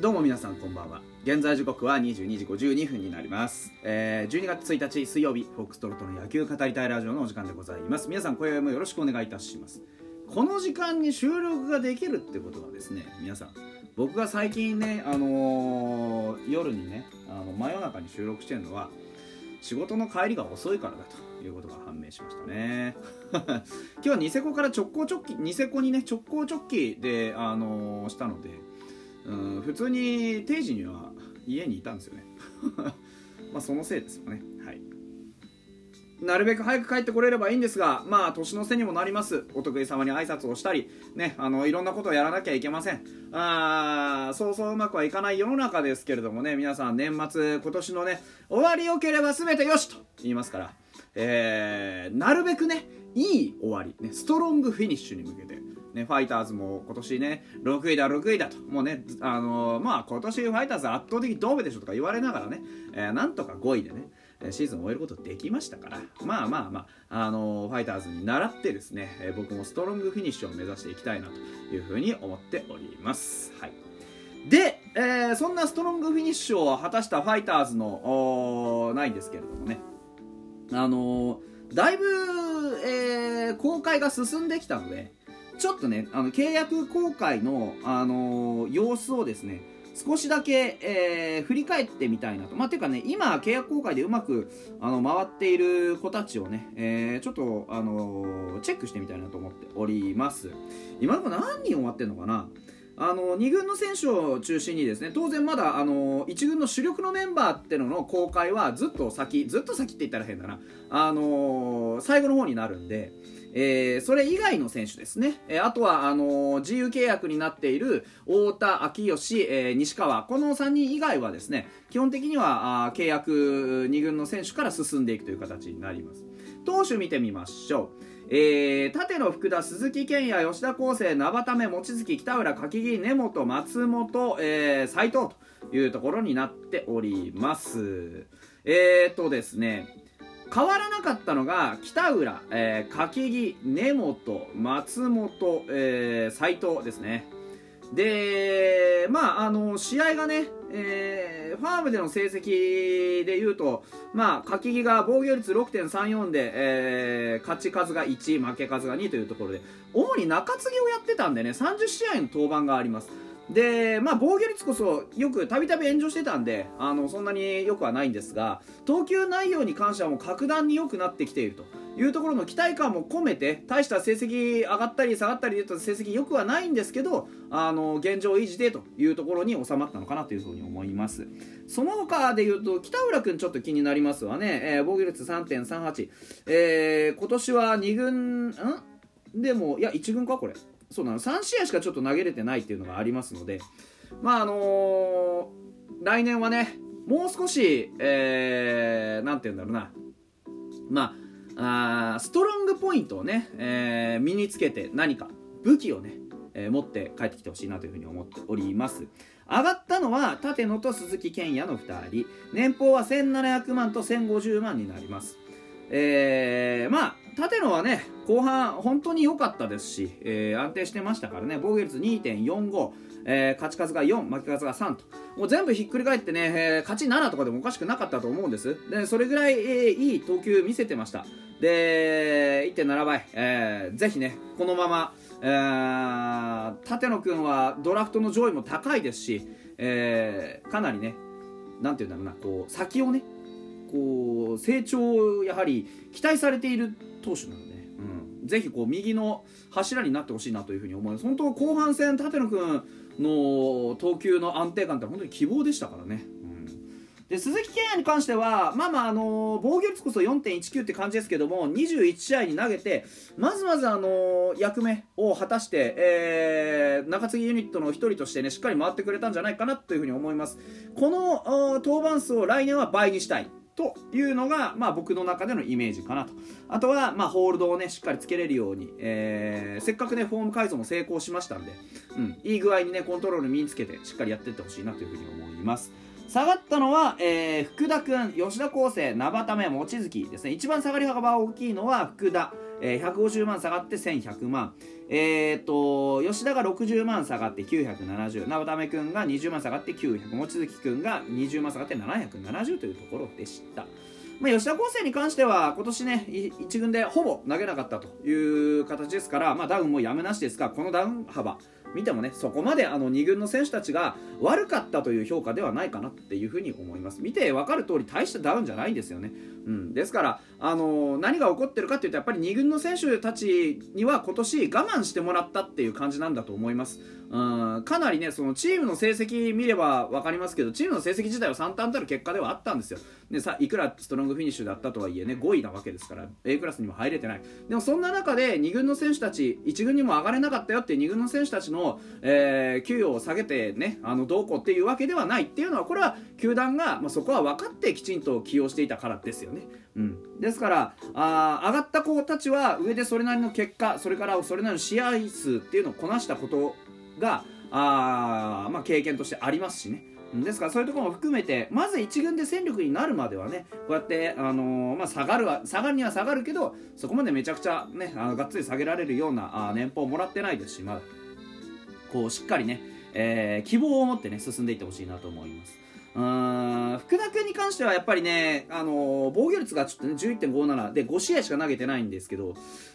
どうも皆さんこんばんは。現在時刻は22時52分になります、えー、12月1日水曜日フォックストロットの野球語りたいラジオのお時間でございます。皆さん今夜もよろしくお願いいたします。この時間に収録ができるってことはですね皆さん僕が最近ね、あのー夜にねあの真夜中に収録してるのは仕事の帰りが遅いからだということが判明しましたね。今日はニセコから直行直帰ニセコにね直行直帰で、あのーしたのでうん普通に定時には家にいたんですよね。まあそのせいですよね。はい。なるべく早く帰ってこれればいいんですがまあ年の瀬にもなります。お得意様に挨拶をしたりねあのいろんなことをやらなきゃいけません。あーそうそううまくはいかない世の中ですけれどもね皆さん年末今年のね終わりよければ全てよしと言いますから。えー、なるべくねいい終わり、ね、ストロングフィニッシュに向けて。ね、ファイターズも今年ね6位だ6位だと。もうねあのーまあ今年ファイターズ圧倒的ドーベでしょとか言われながらね、えーなんとか5位でねシーズンを終えることできましたから。まあまあまあ、あのーファイターズに倣ってですね、え僕もストロングフィニッシュを目指していきたいなというふうに思っております。はい。で、えそんなストロングフィニッシュを果たしたファイターズのないんですけれどもね。あのーだいぶ、えー公開が進んできたのでちょっとねあの契約公開の、あのー様子をですね少しだけ、えー振り返ってみたいなと。まあ、ていうかね、今、契約公開でうまくあの回っている子たちをね、えーちょっと、あのーチェックしてみたいなと思っております。今のところ何人終わってんのかなあの2軍の選手を中心にですね当然まだあの1軍の主力のメンバーってのの公開はずっと先ずっと先って言ったら変だな。あの最後の方になるんで、えーそれ以外の選手ですね、えーあとはあの自由契約になっている太田昭義、え西川。この3人以外はですね基本的にはあ契約2軍の選手から進んでいくという形になります。投手見てみましょう。えー、立野福田鈴木健也吉田康生名畑目望月北浦柿木根本松本、えー、斉藤というところになっております。えーとですね変わらなかったのが北浦、えー、柿木根本松本、えー、斉藤ですね。でまああの試合がね、えーファームでの成績でいうとまあ柿木が防御率6.34で、えー勝ち数が1負け数が2というところで主に中継ぎをやってたんでね30試合の登板があります。でまあ防御率こそよくたびたび炎上してたんであのそんなによくはないんですが投球内容に関してはもう格段に良くなってきていると。いうところの期待感も込めて大した成績上がったり下がったりで言うと成績良くはないんですけどあの現状維持でというところに収まったのかなというふうに思います。その他で言うと北浦君ちょっと気になりますわね、えー防御率3.38、えー今年は2軍ん？でもいや1軍かこれ。そうなの。3試合しかちょっと投げれてないっていうのがありますので。まああのー来年はねもう少し、えー、なんて言うんだろうな。まああストロングポイントをね、えー身につけて何か武器をね、えー持って帰ってきてほしいなというふうに思っております。上がったのは立野と鈴木健也の2人。年俸は1700万と1050万になります。えー、まあ立野はね後半本当に良かったですし、えー安定してましたからね。防御率2.45、えー勝ち数が4負け数が3と。もう全部ひっくり返ってね、えー勝ち7とかでもおかしくなかったと思うんです。でそれぐらい、えーいい投球見せてました。で1.7倍、えーぜひねこのまま、えー立野君はドラフトの上位も高いですし、えーかなりねなんていうんだろうなこう先をねこう成長をやはり期待されている投手なので、うん、ぜひこう右の柱になってほしいなというふうに思います。本当後半戦立野君の投球の安定感って本当に希望でしたからね、うん、で鈴木健也に関してはまあまああの防御率こそ4.19って感じですけども21試合に投げてまずまずあの役目を果たして、えー中継ぎユニットの一人としてねしっかり回ってくれたんじゃないかなというふうに思います。この登板数を来年は倍にしたいというのが、まあ、僕の中でのイメージかなと。あとは、まあ、ホールドをねしっかりつけれるように、えーせっかくねフォーム改造も成功しましたんで、うん、いい具合にねコントロール身につけてしっかりやっていってほしいなというふうに思います。下がったのは、えー、福田君吉田康生生田目望月ですね。一番下がり幅が大きいのは福田、えー、150万下がって1100万。えーと、吉田が60万下がって970生田目君が20万下がって900望月君が20万下がって770というところでした。まあ、吉田康生に関しては今年ね1軍でほぼ投げなかったという形ですから、まあ、ダウンもやむなしですがこのダウン幅見てもねそこまであの2軍の選手たちが悪かったという評価ではないかなっていうふうに思います。見て分かる通り大したダウンじゃないんですよね、うん、ですからあの何が起こってるかっていうとやっぱり2軍の選手たちには今年我慢してもらったっていう感じなんだと思います。うん。かなりねそのチームの成績見れば分かりますけどチームの成績自体は惨憺たる結果ではあったんですよ。でさいくらストロングフィニッシュだったとはいえね5位なわけですから A クラスにも入れてない。でもそんな中で2軍の選手たち1軍にも上がれなかったよっていう2軍の選手たちの、えー、給与を下げてねあのどうこうっていうわけではないっていうのはこれは球団が、まあ、そこは分かってきちんと起用していたからですよね、うん、ですからあ上がった子たちは上でそれなりの結果それからそれなりの試合数っていうのをこなしたことがあ、まあ、経験としてありますしねですからそういうところも含めてまず1軍で戦力になるまではねこうやって、あのー、まあ、下がるは下がるには下がるけどそこまでめちゃくちゃねあのがっつり下げられるようなあ年俸をもらってないですしまだこうしっかりね、えー、希望を持ってね進んでいってほしいなと思います。うん福田君に関してはやっぱりね、あのー、防御率がちょっとね11.57で5試合しか投げてないんですけど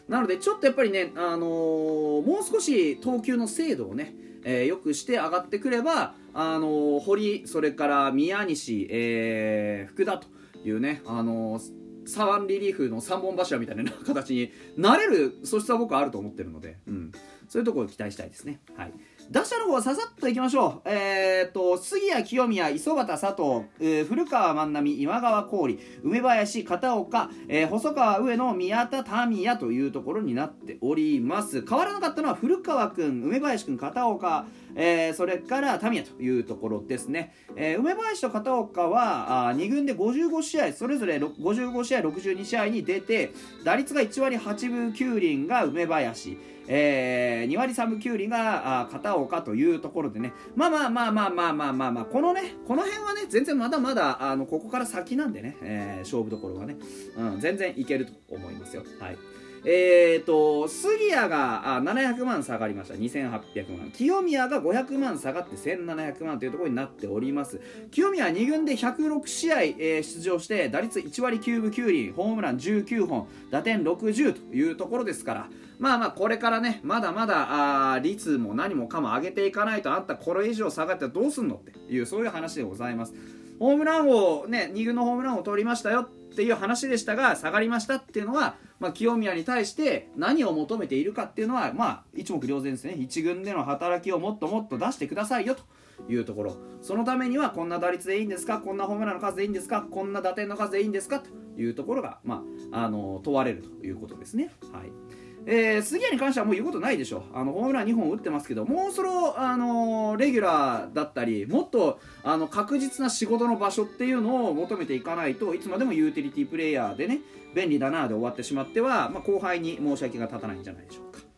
なのでちょっとやっぱりね、あのー、もう少し投球の精度をね、えー、よくして上がってくれば、あの堀それから宮西、え福田というね、あのサワンリリーフの3本柱みたいな形になれる素質は僕はあると思ってるので、うん、そういうところを期待したいですね。はい打者の方はささっといきましょう。えー、っと、杉谷清宮、磯端佐藤、えー、古川万波、今川氷、梅林、片岡、えー、細川上野、宮田民也というところになっております。変わらなかったのは古川君、梅林君、片岡、えー、それからタミヤというところですね、えー、梅林と片岡はあ2軍で55試合それぞれ55試合62試合に出て打率が1割8分9厘が梅林。えー、2割3分9厘があ片岡というところでね、まあまあまあまあまあまあまあ、まあ、このね、この辺はね、全然まだまだ、あの、ここから先なんでね、えー、勝負どころはね、うん、全然いけると思いますよ。はい。えーと、杉谷があ700万下がりました。2800万。清宮が500万下がって1700万というところになっております。清宮は2軍で106試合、えー、出場して、打率1割9分9厘、ホームラン19本、打点60というところですから、まあまあこれからねまだまだあ率も何もかも上げていかないとあんたこれ以上下がってどうすんのっていうそういう話でございますホームランをね2軍のホームランを取りましたよっていう話でしたが下がりましたっていうのは、まあ、清宮に対して何を求めているかっていうのはまあ一目瞭然ですね。1軍での働きをもっともっと出してくださいよというところ。そのためにはこんな打率でいいんですか？こんなホームランの数でいいんですか？こんな打点の数でいいんですか？というところが、まあ、あの問われるということですね。はい。えー、杉谷に関してはもう言うことないでしょあのホームラン2本打ってますけどもうそろ、あのー、レギュラーだったりもっとあの確実な仕事の場所っていうのを求めていかないといつまでもユーティリティプレイヤーでね便利だなで終わってしまっては、まあ、後輩に申し訳が立たないんじゃないでしょうか。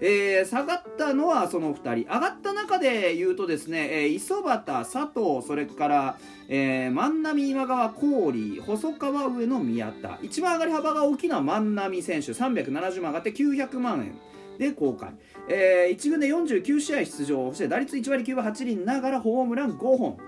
えー、下がったのはその2人。上がった中で言うとですね、えー、磯端佐藤それから、えー、万波今川郡細川上の宮田。一番上がり幅が大きな万波選手。370万上がって900万円で公開、えー、1軍で49試合出場。して打率1割9分8厘ながらホームラン5本。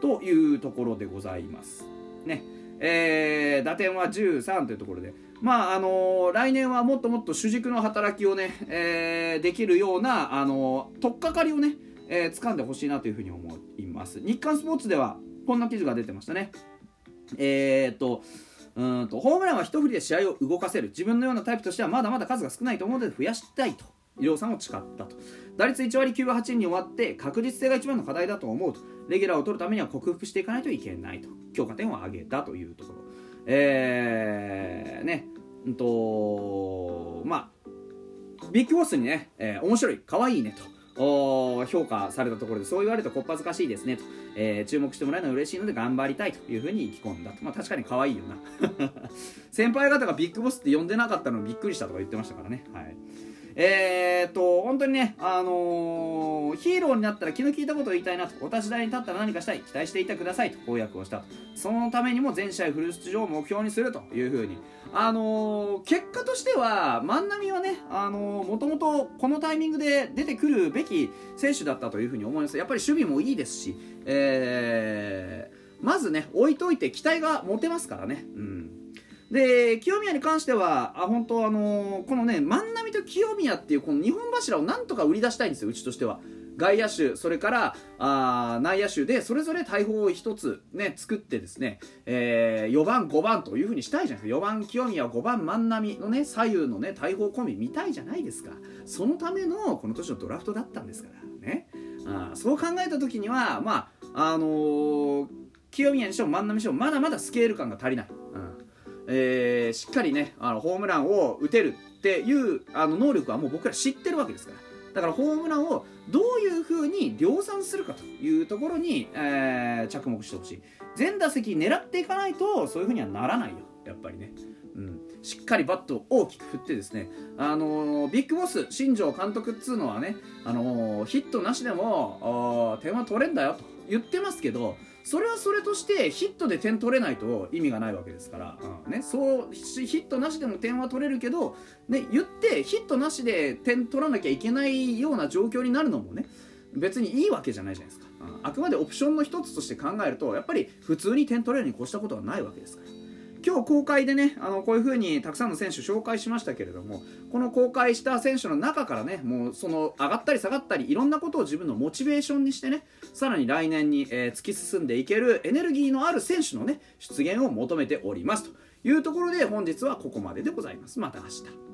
というところでございます。ね。えー、打点は13というところで。まああの来年はもっともっと主軸の働きをね、えー、できるような、あの取っかかりをね、えー、掴んでほしいなというふうに思います。日刊スポーツではこんな記事が出てましたね。えー、っとうんとホームランは一振りで試合を動かせる。自分のようなタイプとしてはまだまだ数が少ないと思うので増やしたいと。量産を誓ったと。打率1割9分8厘に終わって確実性が一番の課題だと思うと。レギュラーを取るためには克服していかないといけないと。強化点を挙げたというところ。えー、ね、うんと、まあ、ビッグボスにね、えー、面白い、可愛いねと。評価されたところでそう言われるとこっぱずかしいですねと、えー、注目してもらえるのは嬉しいので頑張りたいというふうに意気込んだと、まあ、確かに可愛いよな。先輩方がビッグボスって呼んでなかったのびっくりしたとか言ってましたからね、はい。えー、っと本当にね、あのー、ヒーローになったら気の利いたことを言いたいなとお立ち台に立ったら何かしたい期待していてくださいと公約をしたそのためにも全試合フル出場を目標にするというふうに。あのー、結果としては万波はね、あのもともとこのタイミングで出てくるべき選手だったというふうに思います。やっぱり守備もいいですし、えー、まずね置いといて期待が持てますからね、うん、で清宮に関してはあ本当あのー、このね万波と清宮っていうこの2本柱をなんとか売り出したいんですようちとしては。外野手それからあ内野手でそれぞれ大砲を1つ、ね、作ってですね、えー、4番5番というふうにしたいじゃないですか。4番清宮5番万波のね左右のね大砲コンビ見たいじゃないですか。そのためのこの年のドラフトだったんですからね。あそう考えた時にはまああのー、清宮にしても万波にしてもまだまだスケール感が足りない、うん。えー、しっかりねあのホームランを打てるっていうあの能力はもう僕ら知ってるわけですから。だからホームランをどういうふうに量産するかというところに、えー、着目してほしい。全打席狙っていかないとそういうふうにはならないよ。やっぱりね、うん、しっかりバットを大きく振ってですね、あのー、ビッグボス新庄監督っつうのはね、あのー、ヒットなしでも点は取れんだよと言ってますけどそれはそれとしてヒットで点取れないと意味がないわけですから、うん。ね、そうヒットなしでも点は取れるけど、ね、言ってヒットなしで点取らなきゃいけないような状況になるのもね別にいいわけじゃないじゃないですか、うん、あくまでオプションの一つとして考えるとやっぱり普通に点取れるに越したことはないわけですから。今日公開でねあのこういう風にたくさんの選手紹介しましたけれどもこの公開した選手の中からねもうその上がったり下がったりいろんなことを自分のモチベーションにしてねさらに来年に、えー、突き進んでいけるエネルギーのある選手のね出現を求めておりますというところで本日はここまででございます。また明日。